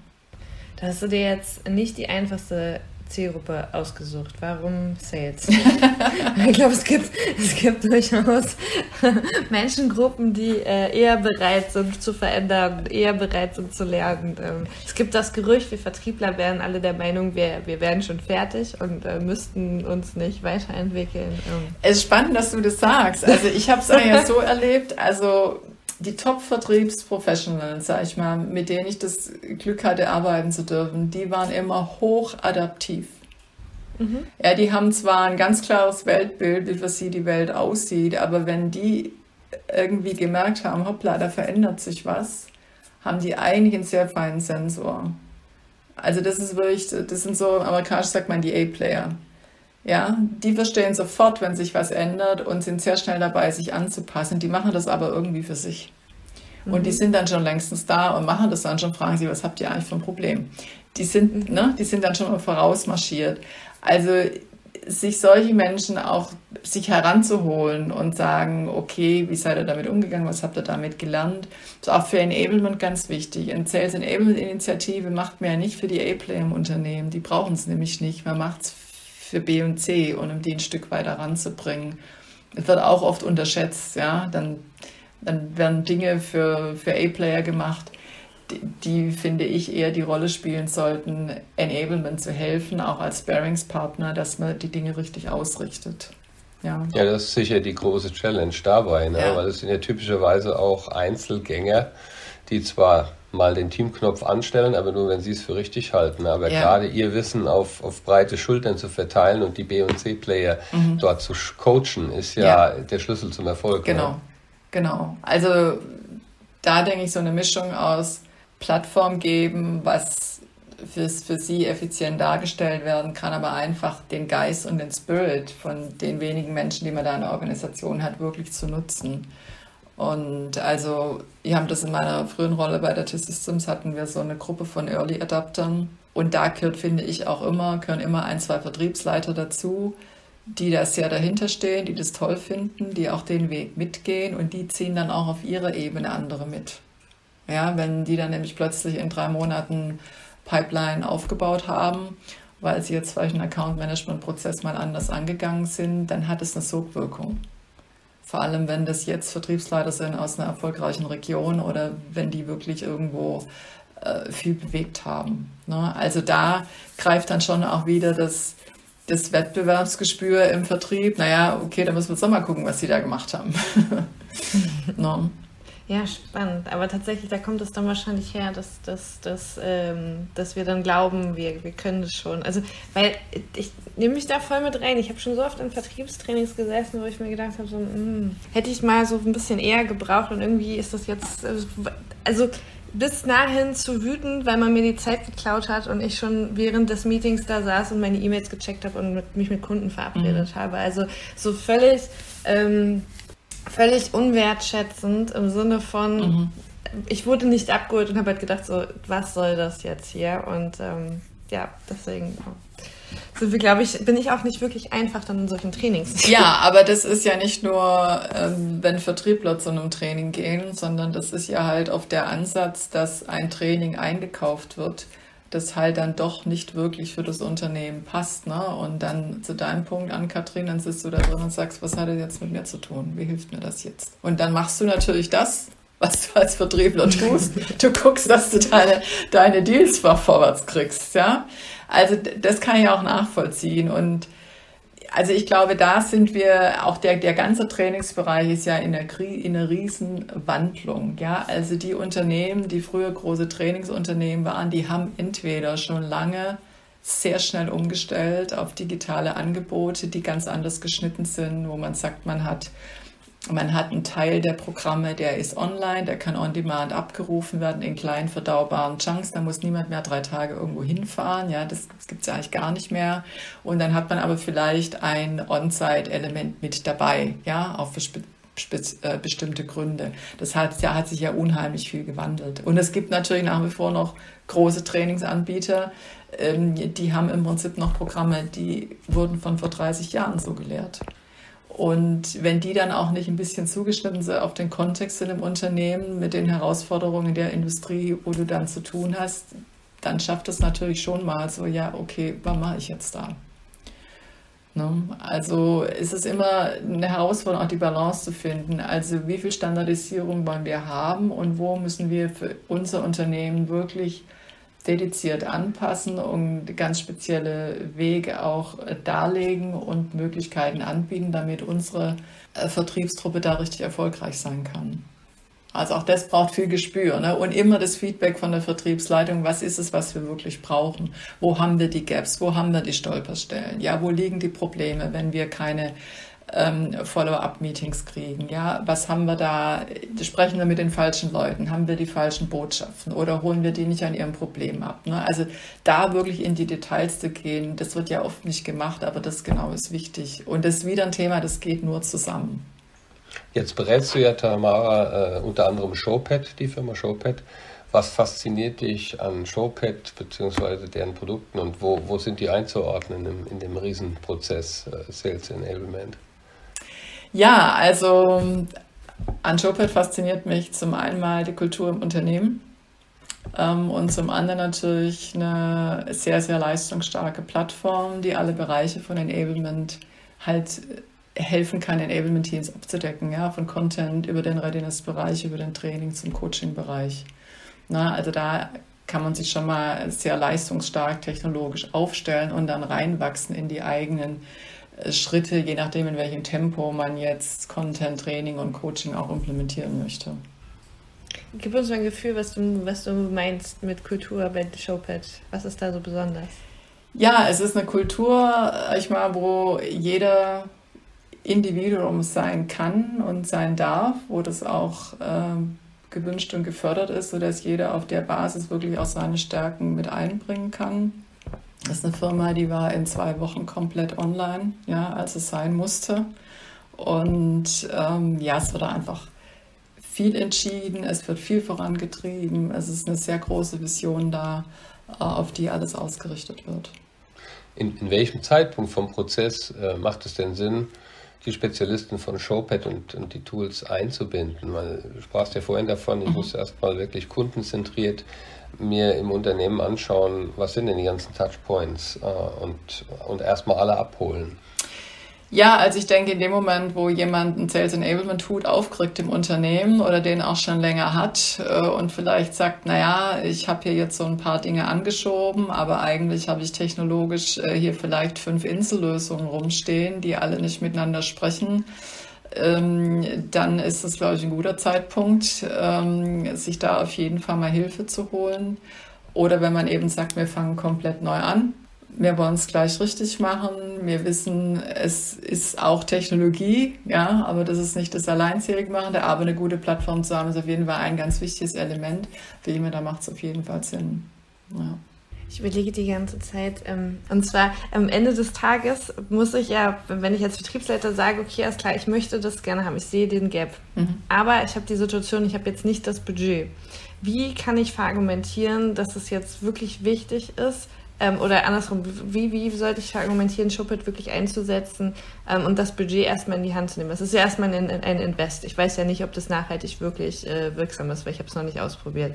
A: Da hast du dir jetzt nicht die einfachste Zielgruppe ausgesucht. Warum Sales? ich glaube, es gibt, es gibt durchaus Menschengruppen, die äh, eher bereit sind zu verändern, eher bereit sind zu lernen. Ähm, es gibt das Gerücht, wir Vertriebler wären alle der Meinung, wir, wir wären schon fertig und äh, müssten uns nicht weiterentwickeln.
B: Ähm. Es ist spannend, dass du das sagst. Also ich habe es eigentlich so erlebt. Also die Top-Vertriebsprofessionals, sag ich mal, mit denen ich das Glück hatte, arbeiten zu dürfen, die waren immer hochadaptiv. Mhm. Ja, die haben zwar ein ganz klares Weltbild, wie für sie die Welt aussieht, aber wenn die irgendwie gemerkt haben, hoppla, da verändert sich was, haben die eigentlich einen sehr feinen Sensor. Also das ist wirklich, das sind so, amerikanisch sagt man die A-Player. Ja, die verstehen sofort, wenn sich was ändert und sind sehr schnell dabei, sich anzupassen. Die machen das aber irgendwie für sich. Mhm. Und die mhm. sind dann schon längstens da und machen das dann schon, fragen sie, was habt ihr eigentlich für ein Problem? Die sind, mhm. ne, die sind dann schon mal vorausmarschiert. Also sich solche Menschen auch sich heranzuholen und sagen, okay, wie seid ihr damit umgegangen, was habt ihr damit gelernt, das ist auch für Enablement ganz wichtig. Eine Sales Enablement Initiative macht man ja nicht für die A-Player im Unternehmen, die brauchen es nämlich nicht, man macht es für B und C und um die ein Stück weiter ranzubringen. Es wird auch oft unterschätzt, ja, dann, dann werden Dinge für, für A-Player gemacht, die, die, finde ich, eher die Rolle spielen sollten, Enablement zu helfen, auch als Bearingspartner, dass man die Dinge richtig ausrichtet.
C: Ja. ja, das ist sicher die große Challenge dabei, ne? Ja. weil es sind ja typischerweise auch Einzelgänger, die zwar mal den Teamknopf anstellen, aber nur wenn sie es für richtig halten. Aber ja. gerade ihr Wissen auf, auf breite Schultern zu verteilen und die B- und C-Player mhm. dort zu coachen, ist ja, ja, der Schlüssel zum Erfolg.
B: Genau, ne? genau. Also da denke ich so eine Mischung aus Plattform geben, was für, für sie effizient dargestellt werden kann, aber einfach den Geist und den Spirit von den wenigen Menschen, die man da in der Organisation hat, wirklich zu nutzen. Und also, wir haben das in meiner frühen Rolle bei der T-Systems, hatten wir so eine Gruppe von Early Adaptern. Und da gehört, finde ich, auch immer, gehören immer ein, zwei Vertriebsleiter dazu, die da sehr dahinter stehen, die das toll finden, die auch den Weg mitgehen und die ziehen dann auch auf ihrer Ebene andere mit. Ja, wenn die dann nämlich plötzlich in drei Monaten Pipeline aufgebaut haben, weil sie jetzt vielleicht einen Account-Management-Prozess mal anders angegangen sind, dann hat es eine Sogwirkung. Vor allem, wenn das jetzt Vertriebsleiter sind aus einer erfolgreichen Region oder wenn die wirklich irgendwo äh, viel bewegt haben. Ne? Also da greift dann schon auch wieder das, das Wettbewerbsgespür im Vertrieb. Naja, okay, da müssen wir jetzt mal gucken, was sie da gemacht haben.
A: ne? Ja, spannend. Aber tatsächlich, da kommt es dann wahrscheinlich her, dass, dass, dass, ähm, dass wir dann glauben, wir, wir können das schon. Also, weil ich nehme mich da voll mit rein. Ich habe schon so oft in Vertriebstrainings gesessen, wo ich mir gedacht habe, so, mh, hm, hätte ich mal so ein bisschen eher gebraucht und irgendwie ist das jetzt, also bis dahin zu wütend, weil man mir die Zeit geklaut hat und ich schon während des Meetings da saß und meine E-Mails gecheckt habe und mit, mich mit Kunden verabredet mhm. habe. Also so völlig ähm, völlig unwertschätzend im Sinne von, mhm. ich wurde nicht abgeholt und habe halt gedacht, so, was soll das jetzt hier? Und ähm, ja, deswegen sind wir, glaube ich, bin ich auch nicht wirklich einfach dann in solchen Trainings.
B: Ja, aber das ist ja nicht nur, ähm, wenn Vertriebler zu einem Training gehen, sondern das ist ja halt auf der Ansatz, dass ein Training eingekauft wird das halt dann doch nicht wirklich für das Unternehmen passt. Ne? Und dann zu deinem Punkt an, Katrin, dann sitzt du da drin und sagst, was hat das jetzt mit mir zu tun? Wie hilft mir das jetzt? Und dann machst du natürlich das, was du als Vertriebler tust. Du guckst, dass du deine, deine Deals vorwärts kriegst. Ja? Also das kann ich auch nachvollziehen. Und also ich glaube, da sind wir, auch der, der ganze Trainingsbereich ist ja in einer, in einer Riesenwandlung. Ja? Also die Unternehmen, die früher große Trainingsunternehmen waren, die haben entweder schon lange sehr schnell umgestellt auf digitale Angebote, die ganz anders geschnitten sind, wo man sagt, man hat man hat einen Teil der Programme, der ist online, der kann on demand abgerufen werden in kleinen verdaubaren Chunks. Da muss niemand mehr drei Tage irgendwo hinfahren. Ja, das, das gibt es ja eigentlich gar nicht mehr. Und dann hat man aber vielleicht ein On-Site-Element mit dabei, ja, auch für äh, bestimmte Gründe. Das hat, ja, hat sich ja unheimlich viel gewandelt. Und es gibt natürlich nach wie vor noch große Trainingsanbieter, ähm, die haben im Prinzip noch Programme, die wurden von vor 30 Jahren so gelehrt. Und wenn die dann auch nicht ein bisschen zugeschnitten sind auf den Kontext in einem Unternehmen mit den Herausforderungen der Industrie, wo du dann zu tun hast, dann schafft es natürlich schon mal so, ja, okay, was mache ich jetzt da? Ne? Also ist es immer eine Herausforderung, auch die Balance zu finden. Also wie viel Standardisierung wollen wir haben und wo müssen wir für unser Unternehmen wirklich dediziert anpassen und ganz spezielle Wege auch darlegen und Möglichkeiten anbieten, damit unsere äh, Vertriebstruppe da richtig erfolgreich sein kann. Also auch das braucht viel Gespür ne? und immer das Feedback von der Vertriebsleitung, was ist es, was wir wirklich brauchen? Wo haben wir die Gaps? Wo haben wir die Stolperstellen? Ja, wo liegen die Probleme, wenn wir keine ähm, Follow-up-Meetings kriegen? Ja, was haben wir da? Sprechen wir mit den falschen Leuten? Haben wir die falschen Botschaften oder holen wir die nicht an ihrem Problem ab? Ne? Also da wirklich in die Details zu gehen, das wird ja oft nicht gemacht, aber das genau ist wichtig. Und das ist wieder ein Thema, das geht nur zusammen.
C: Jetzt berätst du ja, Tamara, äh, unter anderem Showpad, die Firma Showpad. Was fasziniert dich an Showpad bzw. deren Produkten und wo, wo sind die einzuordnen im, in dem Riesenprozess äh, Sales Enablement?
B: Ja, also an Showpad fasziniert mich zum einen mal die Kultur im Unternehmen ähm, und zum anderen natürlich eine sehr, sehr leistungsstarke Plattform, die alle Bereiche von Enablement halt helfen kann, Enablement-Teams abzudecken, ja, von Content über den Readiness-Bereich, über den Training zum Coaching-Bereich. also da kann man sich schon mal sehr leistungsstark technologisch aufstellen und dann reinwachsen in die eigenen Schritte, je nachdem, in welchem Tempo man jetzt Content, Training und Coaching auch implementieren möchte.
A: Gib uns mal ein Gefühl, was du, was du meinst mit Kultur bei Showpad. Was ist da so besonders?
B: Ja, es ist eine Kultur, ich mal, wo jeder Individuum sein kann und sein darf, wo das auch äh, gewünscht und gefördert ist, sodass jeder auf der Basis wirklich auch seine Stärken mit einbringen kann. Das ist eine Firma, die war in zwei Wochen komplett online, ja, als es sein musste. Und ähm, ja, es wird einfach viel entschieden, es wird viel vorangetrieben, es ist eine sehr große Vision da, äh, auf die alles ausgerichtet wird.
C: In, in welchem Zeitpunkt vom Prozess äh, macht es denn Sinn, die Spezialisten von Showpad und, und die Tools einzubinden. Weil du sprachst ja vorhin davon, ich muss erstmal wirklich kundenzentriert mir im Unternehmen anschauen, was sind denn die ganzen Touchpoints äh, und, und erstmal alle abholen.
B: Ja, also ich denke, in dem Moment, wo jemand einen Sales Enablement Hut aufkriegt im Unternehmen oder den auch schon länger hat äh, und vielleicht sagt, naja, ich habe hier jetzt so ein paar Dinge angeschoben, aber eigentlich habe ich technologisch äh, hier vielleicht fünf Insellösungen rumstehen, die alle nicht miteinander sprechen, ähm, dann ist das, glaube ich, ein guter Zeitpunkt, ähm, sich da auf jeden Fall mal Hilfe zu holen. Oder wenn man eben sagt, wir fangen komplett neu an wir wollen es gleich richtig machen. Wir wissen, es ist auch Technologie, ja, aber das ist nicht das alleinselig machende. Aber eine gute Plattform zu haben, ist auf jeden Fall ein ganz wichtiges Element. Für jemanden, da macht es auf jeden Fall Sinn. Ja.
A: Ich überlege die ganze Zeit. Ähm, und zwar am Ende des Tages muss ich ja, wenn ich als Betriebsleiter sage, okay, alles klar, ich möchte das gerne haben, ich sehe den Gap. Mhm. Aber ich habe die Situation, ich habe jetzt nicht das Budget. Wie kann ich verargumentieren, dass es jetzt wirklich wichtig ist, ähm, oder andersrum, wie, wie sollte ich argumentieren, Schuppet wirklich einzusetzen ähm, und das Budget erstmal in die Hand zu nehmen? Das ist ja erstmal ein, ein Invest. Ich weiß ja nicht, ob das nachhaltig wirklich äh, wirksam ist, weil ich habe es noch nicht ausprobiert.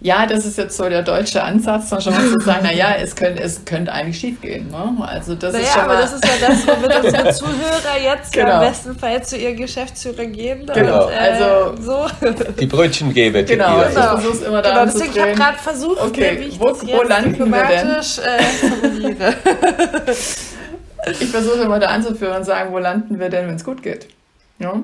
B: Ja, das ist jetzt so der deutsche Ansatz, dann schon mal zu sagen, naja, es könnte, es könnte eigentlich schief gehen. Ne? Also das naja, ist schon
A: aber das ist ja das, womit unsere Zuhörer jetzt genau. im besten Fall zu ihrem Geschäftsführer gehen.
C: Genau, und, äh, also so. die Brötchen geben.
B: Genau, ich versuche es immer da genau,
A: deswegen habe ich gerade versucht,
B: okay, wie ich wo, das wo landen wir denn? Äh, ich versuche immer da anzuführen und sagen, wo landen wir denn, wenn es gut geht. Ja?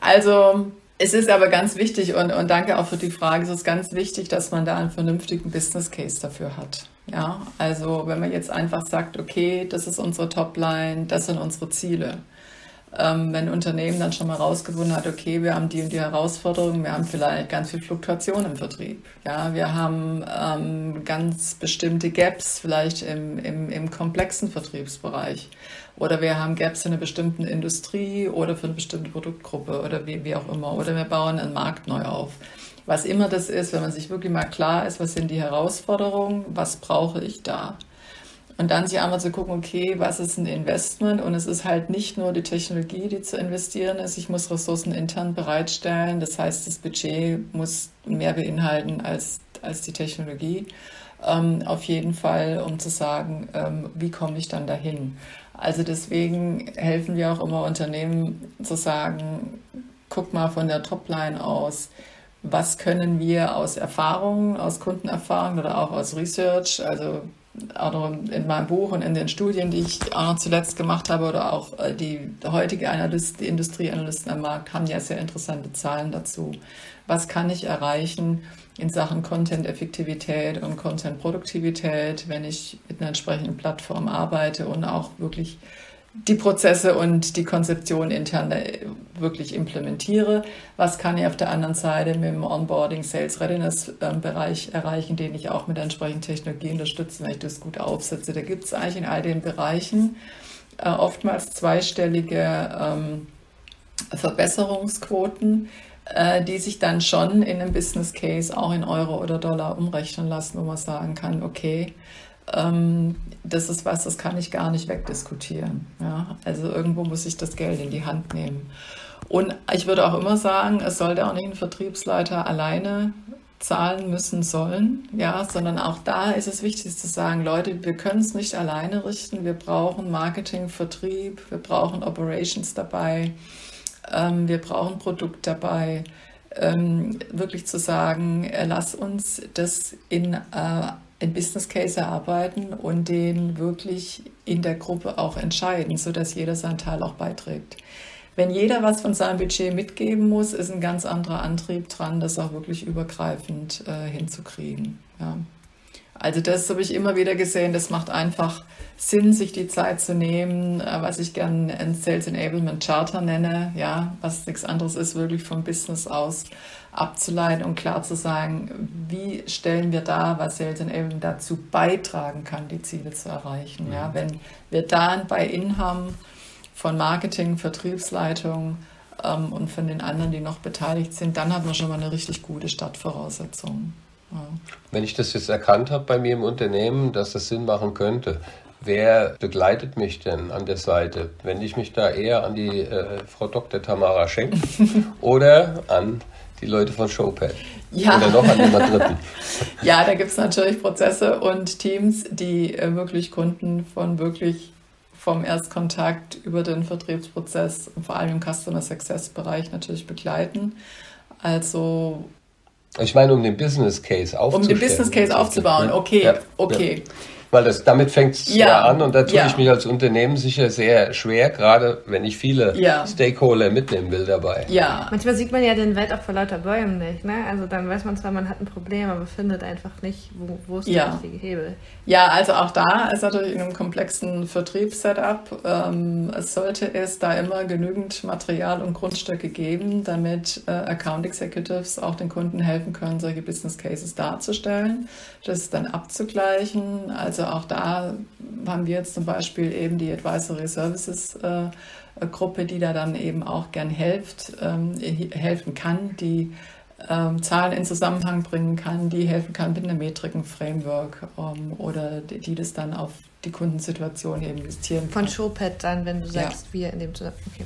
B: Also es ist aber ganz wichtig und, und danke auch für die Frage. Es ist ganz wichtig, dass man da einen vernünftigen Business Case dafür hat. Ja, also wenn man jetzt einfach sagt, okay, das ist unsere Topline, das sind unsere Ziele. Ähm, wenn ein Unternehmen dann schon mal rausgefunden hat, okay, wir haben die und die Herausforderungen, wir haben vielleicht ganz viel Fluktuation im Vertrieb. Ja, wir haben ähm, ganz bestimmte Gaps vielleicht im, im, im komplexen Vertriebsbereich. Oder wir haben Gaps in einer bestimmten Industrie oder für eine bestimmte Produktgruppe oder wie, wie auch immer. Oder wir bauen einen Markt neu auf. Was immer das ist, wenn man sich wirklich mal klar ist, was sind die Herausforderungen, was brauche ich da? Und dann sich einmal zu gucken, okay, was ist ein Investment? Und es ist halt nicht nur die Technologie, die zu investieren ist. Ich muss Ressourcen intern bereitstellen. Das heißt, das Budget muss mehr beinhalten als, als die Technologie. Ähm, auf jeden Fall, um zu sagen, ähm, wie komme ich dann dahin? Also deswegen helfen wir auch immer Unternehmen zu sagen, guck mal von der Topline aus, was können wir aus Erfahrungen, aus Kundenerfahrungen oder auch aus Research, also auch in meinem Buch und in den Studien, die ich auch noch zuletzt gemacht habe oder auch äh, die heutige Analyst, die Industrieanalysten am Markt haben ja sehr interessante Zahlen dazu. Was kann ich erreichen in Sachen Content-Effektivität und Content-Produktivität, wenn ich mit einer entsprechenden Plattform arbeite und auch wirklich die Prozesse und die Konzeption intern wirklich implementiere. Was kann ich auf der anderen Seite mit dem Onboarding Sales Readiness ähm, Bereich erreichen, den ich auch mit entsprechenden Technologie unterstütze, wenn ich das gut aufsetze. Da gibt es eigentlich in all den Bereichen äh, oftmals zweistellige ähm, Verbesserungsquoten, äh, die sich dann schon in einem Business Case auch in Euro oder Dollar umrechnen lassen, wo man sagen kann, okay, ähm, das ist was, das kann ich gar nicht wegdiskutieren. Ja? Also irgendwo muss ich das Geld in die Hand nehmen. Und ich würde auch immer sagen, es sollte auch nicht ein Vertriebsleiter alleine zahlen müssen sollen, ja, sondern auch da ist es wichtig zu sagen, Leute, wir können es nicht alleine richten. Wir brauchen Marketing, Vertrieb, wir brauchen Operations dabei, ähm, wir brauchen Produkt dabei. Ähm, wirklich zu sagen, äh, lass uns das in äh, ein Business Case erarbeiten und den wirklich in der Gruppe auch entscheiden, sodass jeder seinen Teil auch beiträgt. Wenn jeder was von seinem Budget mitgeben muss, ist ein ganz anderer Antrieb dran, das auch wirklich übergreifend äh, hinzukriegen. Ja. Also das habe ich immer wieder gesehen, das macht einfach Sinn, sich die Zeit zu nehmen, äh, was ich gerne ein Sales Enablement Charter nenne, ja, was nichts anderes ist, wirklich vom Business aus abzuleiten und klar zu sagen, wie stellen wir da, was Sales Enablement dazu beitragen kann, die Ziele zu erreichen. Ja, wenn wir da ein Buy-in haben von Marketing, Vertriebsleitung ähm, und von den anderen, die noch beteiligt sind, dann hat man schon mal eine richtig gute Startvoraussetzung.
C: Wenn ich das jetzt erkannt habe bei mir im Unternehmen, dass das Sinn machen könnte, Wer begleitet mich denn an der Seite? Wende ich mich da eher an die äh, Frau Dr. Tamara Schenk oder an die Leute von Showpad.
B: Ja. Oder noch an den Dritten. ja, da gibt es natürlich Prozesse und Teams, die äh, wirklich Kunden von wirklich vom Erstkontakt über den Vertriebsprozess und vor allem im Customer Success Bereich natürlich begleiten. Also
C: ich meine, um den Business Case aufzubauen.
B: Um den Business Case aufzubauen, okay, ja, okay. Ja
C: weil das, damit fängt es ja. an und da tue ja. ich mich als Unternehmen sicher sehr schwer, gerade wenn ich viele ja. Stakeholder mitnehmen will dabei.
A: Ja. Manchmal sieht man ja den Welt auch vor lauter Bäumen nicht. Ne? Also dann weiß man zwar, man hat ein Problem, aber findet einfach nicht, wo, wo ist der richtige Hebel.
B: Ja, also auch da ist natürlich in einem komplexen Vertriebssetup, ähm, es sollte es da immer genügend Material und Grundstücke geben, damit äh, Account Executives auch den Kunden helfen können, solche Business Cases darzustellen, das dann abzugleichen. Also also auch da haben wir jetzt zum Beispiel eben die Advisory Services äh, Gruppe, die da dann eben auch gern hilft, ähm, helfen kann, die ähm, Zahlen in Zusammenhang bringen kann, die helfen kann mit einem Metriken-Framework ähm, oder die, die, das dann auf die Kundensituation eben justieren
A: kann. Von Showpad dann, wenn du sagst, ja. wir in dem Zusammenhang. Okay.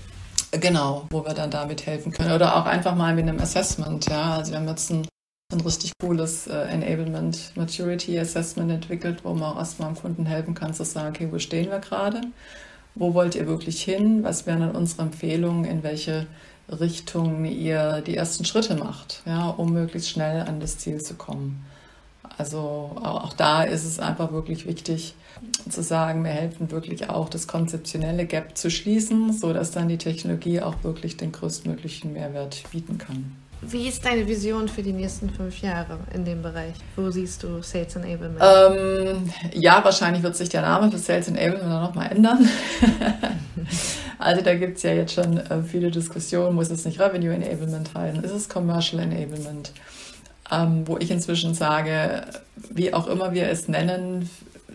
B: Genau, wo wir dann damit helfen können. Oder auch einfach mal mit einem Assessment. Ja, also wir haben jetzt ein ein richtig cooles äh, Enablement Maturity Assessment entwickelt, wo man auch erstmal dem Kunden helfen kann zu sagen, okay, wo stehen wir gerade? Wo wollt ihr wirklich hin? Was wären dann unsere Empfehlungen, in welche Richtung ihr die ersten Schritte macht, ja, um möglichst schnell an das Ziel zu kommen? Also auch da ist es einfach wirklich wichtig zu sagen, wir helfen wirklich auch, das konzeptionelle Gap zu schließen, sodass dann die Technologie auch wirklich den größtmöglichen Mehrwert bieten kann.
A: Wie ist deine Vision für die nächsten fünf Jahre in dem Bereich? Wo siehst du Sales Enablement?
B: Ähm, ja, wahrscheinlich wird sich der Name für Sales Enablement dann nochmal ändern. also da gibt es ja jetzt schon äh, viele Diskussionen, muss es nicht Revenue Enablement heißen, ist es Commercial Enablement? Ähm, wo ich inzwischen sage, wie auch immer wir es nennen,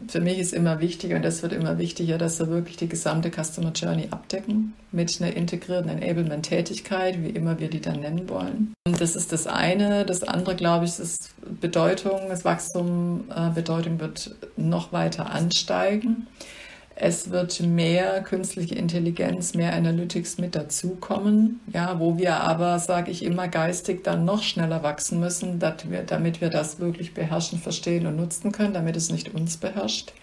B: für mich ist immer wichtig und das wird immer wichtiger, dass wir wirklich die gesamte Customer Journey abdecken mit einer integrierten Enablement-Tätigkeit, wie immer wir die dann nennen wollen. Und das ist das eine. Das andere, glaube ich, ist Bedeutung, das Wachstum, äh, Bedeutung wird noch weiter ansteigen. Es wird mehr künstliche Intelligenz, mehr Analytics mit dazukommen, ja, wo wir aber, sage ich immer, geistig dann noch schneller wachsen müssen, damit wir, damit wir das wirklich beherrschen, verstehen und nutzen können, damit es nicht uns beherrscht.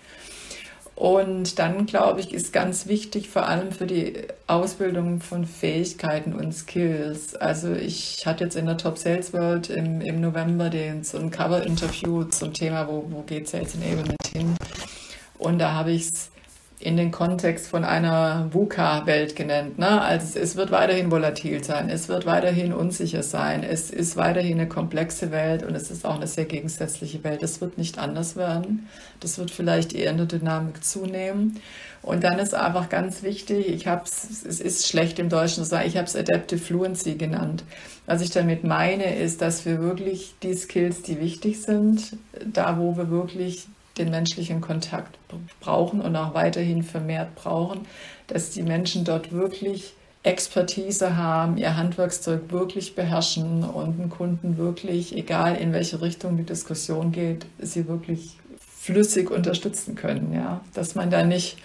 B: Und dann, glaube ich, ist ganz wichtig, vor allem für die Ausbildung von Fähigkeiten und Skills. Also ich hatte jetzt in der Top Sales World im, im November den, so ein Cover-Interview zum Thema, wo, wo geht Sales Enablement hin? Und da habe ich es in den Kontext von einer VUCA-Welt genannt. Ne? Also es wird weiterhin volatil sein, es wird weiterhin unsicher sein, es ist weiterhin eine komplexe Welt und es ist auch eine sehr gegensätzliche Welt. Es wird nicht anders werden. Das wird vielleicht eher in der Dynamik zunehmen. Und dann ist einfach ganz wichtig, ich habe es, es ist schlecht im Deutschen zu sagen, ich habe es Adaptive Fluency genannt. Was ich damit meine, ist, dass wir wirklich die Skills, die wichtig sind, da wo wir wirklich den menschlichen Kontakt brauchen und auch weiterhin vermehrt brauchen, dass die Menschen dort wirklich Expertise haben, ihr Handwerkszeug wirklich beherrschen und den Kunden wirklich, egal in welche Richtung die Diskussion geht, sie wirklich flüssig unterstützen können. Ja? Dass man da nicht,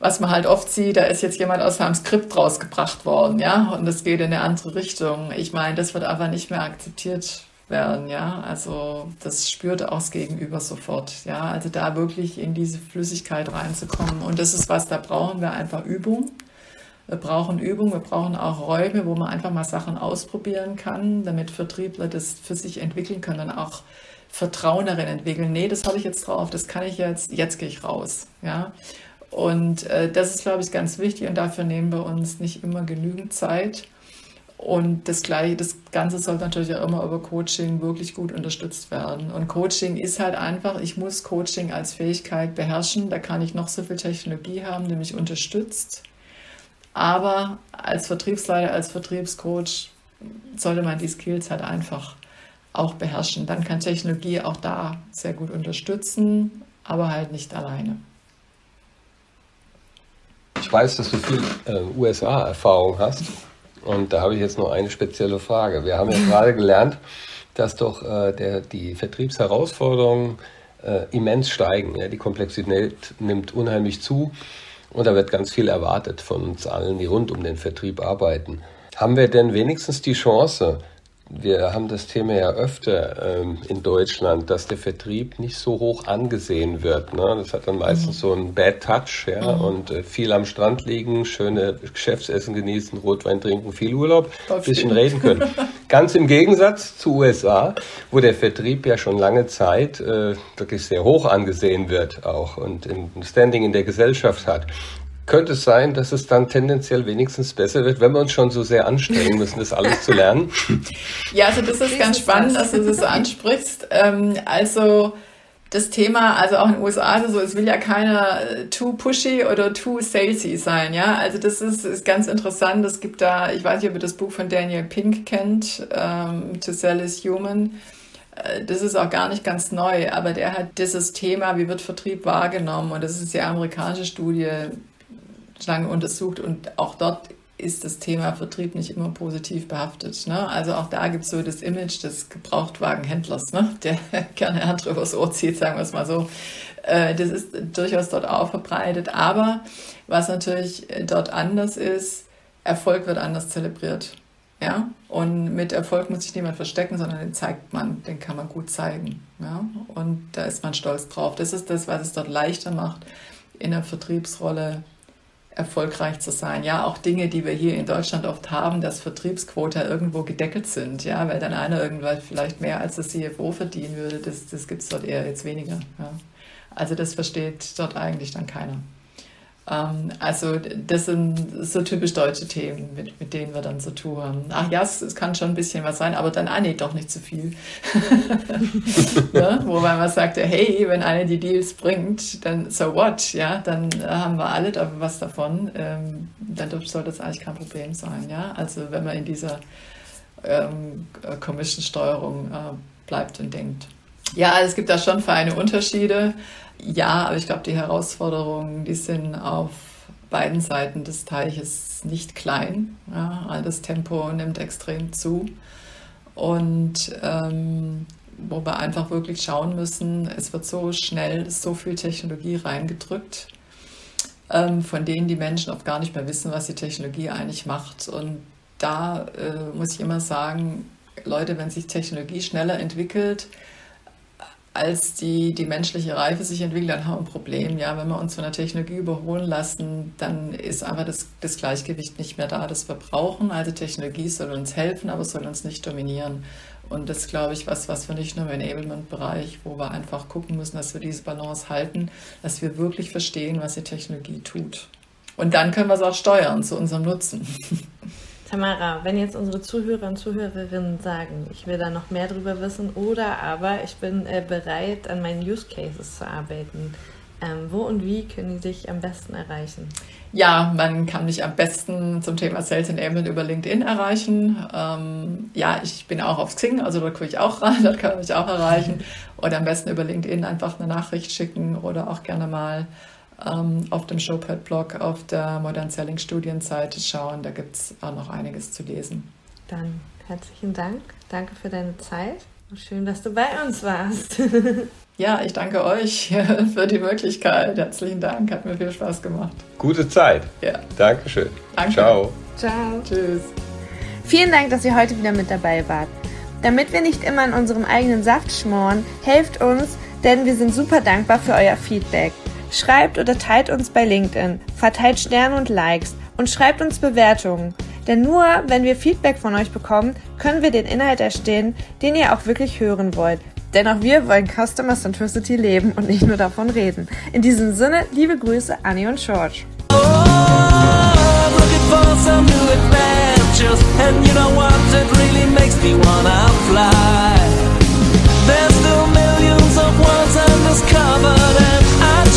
B: was man halt oft sieht, da ist jetzt jemand aus einem Skript rausgebracht worden, ja, und es geht in eine andere Richtung. Ich meine, das wird einfach nicht mehr akzeptiert werden, ja. Also das spürt auch das Gegenüber sofort, ja. Also da wirklich in diese Flüssigkeit reinzukommen. Und das ist was, da brauchen wir einfach Übung. Wir brauchen Übung, wir brauchen auch Räume, wo man einfach mal Sachen ausprobieren kann, damit Vertriebler das für sich entwickeln können und auch Vertrauen darin entwickeln. Nee, das habe ich jetzt drauf, das kann ich jetzt, jetzt gehe ich raus, ja. Und äh, das ist, glaube ich, ganz wichtig und dafür nehmen wir uns nicht immer genügend Zeit. Und das Gleiche, das Ganze soll natürlich auch immer über Coaching wirklich gut unterstützt werden. Und Coaching ist halt einfach, ich muss Coaching als Fähigkeit beherrschen. Da kann ich noch so viel Technologie haben, die mich unterstützt. Aber als Vertriebsleiter, als Vertriebscoach sollte man die Skills halt einfach auch beherrschen. Dann kann Technologie auch da sehr gut unterstützen, aber halt nicht alleine.
C: Ich weiß, dass du viel äh, USA-Erfahrung hast. Und da habe ich jetzt noch eine spezielle Frage. Wir haben ja gerade gelernt, dass doch äh, der, die Vertriebsherausforderungen äh, immens steigen. Ja? Die Komplexität nimmt unheimlich zu und da wird ganz viel erwartet von uns allen, die rund um den Vertrieb arbeiten. Haben wir denn wenigstens die Chance, wir haben das Thema ja öfter ähm, in Deutschland, dass der Vertrieb nicht so hoch angesehen wird. Ne? Das hat dann meistens mhm. so einen Bad Touch, ja, mhm. und äh, viel am Strand liegen, schöne Geschäftsessen genießen, Rotwein trinken, viel Urlaub, ein bisschen reden können. Ganz im Gegensatz zu USA, wo der Vertrieb ja schon lange Zeit äh, wirklich sehr hoch angesehen wird auch und ein Standing in der Gesellschaft hat könnte es sein, dass es dann tendenziell wenigstens besser wird, wenn wir uns schon so sehr anstrengen müssen, das alles zu lernen?
B: Ja, also das ist ganz spannend, dass du das so ansprichst. Ähm, also das Thema, also auch in den USA, so, es will ja keiner äh, too pushy oder too salesy sein, ja. Also das ist, ist ganz interessant. Es gibt da, ich weiß nicht, ob ihr das Buch von Daniel Pink kennt, ähm, To Sell is Human. Äh, das ist auch gar nicht ganz neu, aber der hat dieses Thema, wie wird Vertrieb wahrgenommen? Und das ist die amerikanische Studie, lange untersucht und auch dort ist das Thema Vertrieb nicht immer positiv behaftet. Ne? Also auch da gibt es so das Image des Gebrauchtwagenhändlers, ne? der gerne andere übers Ohr zieht, sagen wir es mal so. Äh, das ist durchaus dort auch verbreitet. Aber was natürlich dort anders ist, Erfolg wird anders zelebriert. Ja? Und mit Erfolg muss sich niemand verstecken, sondern den zeigt man, den kann man gut zeigen. Ja? Und da ist man stolz drauf. Das ist das, was es dort leichter macht, in der Vertriebsrolle erfolgreich zu sein. Ja, auch Dinge, die wir hier in Deutschland oft haben, dass Vertriebsquota irgendwo gedeckelt sind, ja, weil dann einer irgendwas vielleicht mehr als das CFO verdienen würde, das, das gibt es dort eher jetzt weniger. Ja. Also das versteht dort eigentlich dann keiner. Ähm, also das sind so typisch deutsche Themen, mit, mit denen wir dann so tun Ach ja, es, es, kann schon ein bisschen was sein, aber dann, ah nee, doch nicht zu viel. ja, wobei man sagte, hey, wenn eine die Deals bringt, dann so what, ja, dann haben wir alle was davon. Ähm, dann soll das eigentlich kein Problem sein, ja. Also wenn man in dieser ähm, Commission-Steuerung äh, bleibt und denkt. Ja, es gibt da schon feine Unterschiede. Ja, aber ich glaube, die Herausforderungen, die sind auf beiden Seiten des Teiches nicht klein. Ja, das Tempo nimmt extrem zu. Und ähm, wo wir einfach wirklich schauen müssen, es wird so schnell so viel Technologie reingedrückt, ähm, von denen die Menschen oft gar nicht mehr wissen, was die Technologie eigentlich macht. Und da äh, muss ich immer sagen, Leute, wenn sich Technologie schneller entwickelt, als die, die menschliche Reife sich entwickelt, dann haben wir ein Problem. Ja, wenn wir uns von der Technologie überholen lassen, dann ist einfach das, das Gleichgewicht nicht mehr da, das wir brauchen. Also Technologie soll uns helfen, aber soll uns nicht dominieren. Und das glaube ich, was, was wir nicht nur im Enablement-Bereich, wo wir einfach gucken müssen, dass wir diese Balance halten, dass wir wirklich verstehen, was die Technologie tut. Und dann können wir es auch steuern zu unserem Nutzen.
A: Tamara, wenn jetzt unsere Zuhörer und Zuhörerinnen sagen, ich will da noch mehr drüber wissen oder aber ich bin äh, bereit, an meinen Use Cases zu arbeiten, ähm, wo und wie können die dich am besten erreichen?
B: Ja, man kann mich am besten zum Thema Sales Enablement über LinkedIn erreichen. Ähm, ja, ich bin auch auf Xing, also da komme ich auch rein, dort kann man mich auch erreichen. Oder am besten über LinkedIn einfach eine Nachricht schicken oder auch gerne mal auf dem Showpad-Blog auf der Modern Selling Studienseite schauen. Da gibt es auch noch einiges zu lesen.
A: Dann herzlichen Dank. Danke für deine Zeit. Schön, dass du bei uns warst.
B: ja, ich danke euch für die Möglichkeit. Herzlichen Dank. Hat mir viel Spaß gemacht.
C: Gute Zeit. Ja. Dankeschön. Danke. Ciao.
A: Ciao. Tschüss. Vielen Dank, dass ihr heute wieder mit dabei wart. Damit wir nicht immer in unserem eigenen Saft schmoren, helft uns, denn wir sind super dankbar für euer Feedback. Schreibt oder teilt uns bei LinkedIn, verteilt Sterne und Likes und schreibt uns Bewertungen. Denn nur wenn wir Feedback von euch bekommen, können wir den Inhalt erstehen, den ihr auch wirklich hören wollt. Denn auch wir wollen Customer Centricity leben und nicht nur davon reden. In diesem Sinne, liebe Grüße, Annie und George. Oh,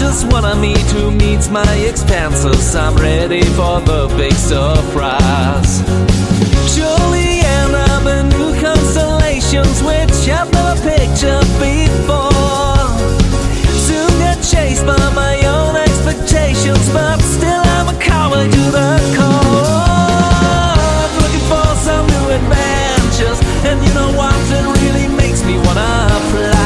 A: just what I need to meet my expenses. I'm ready for the big surprise. Surely end up in new constellations, which I've never pictured before. Soon get chased by my own expectations, but still I'm a coward to the core. Looking for some new adventures, and you know what? It really makes me wanna fly.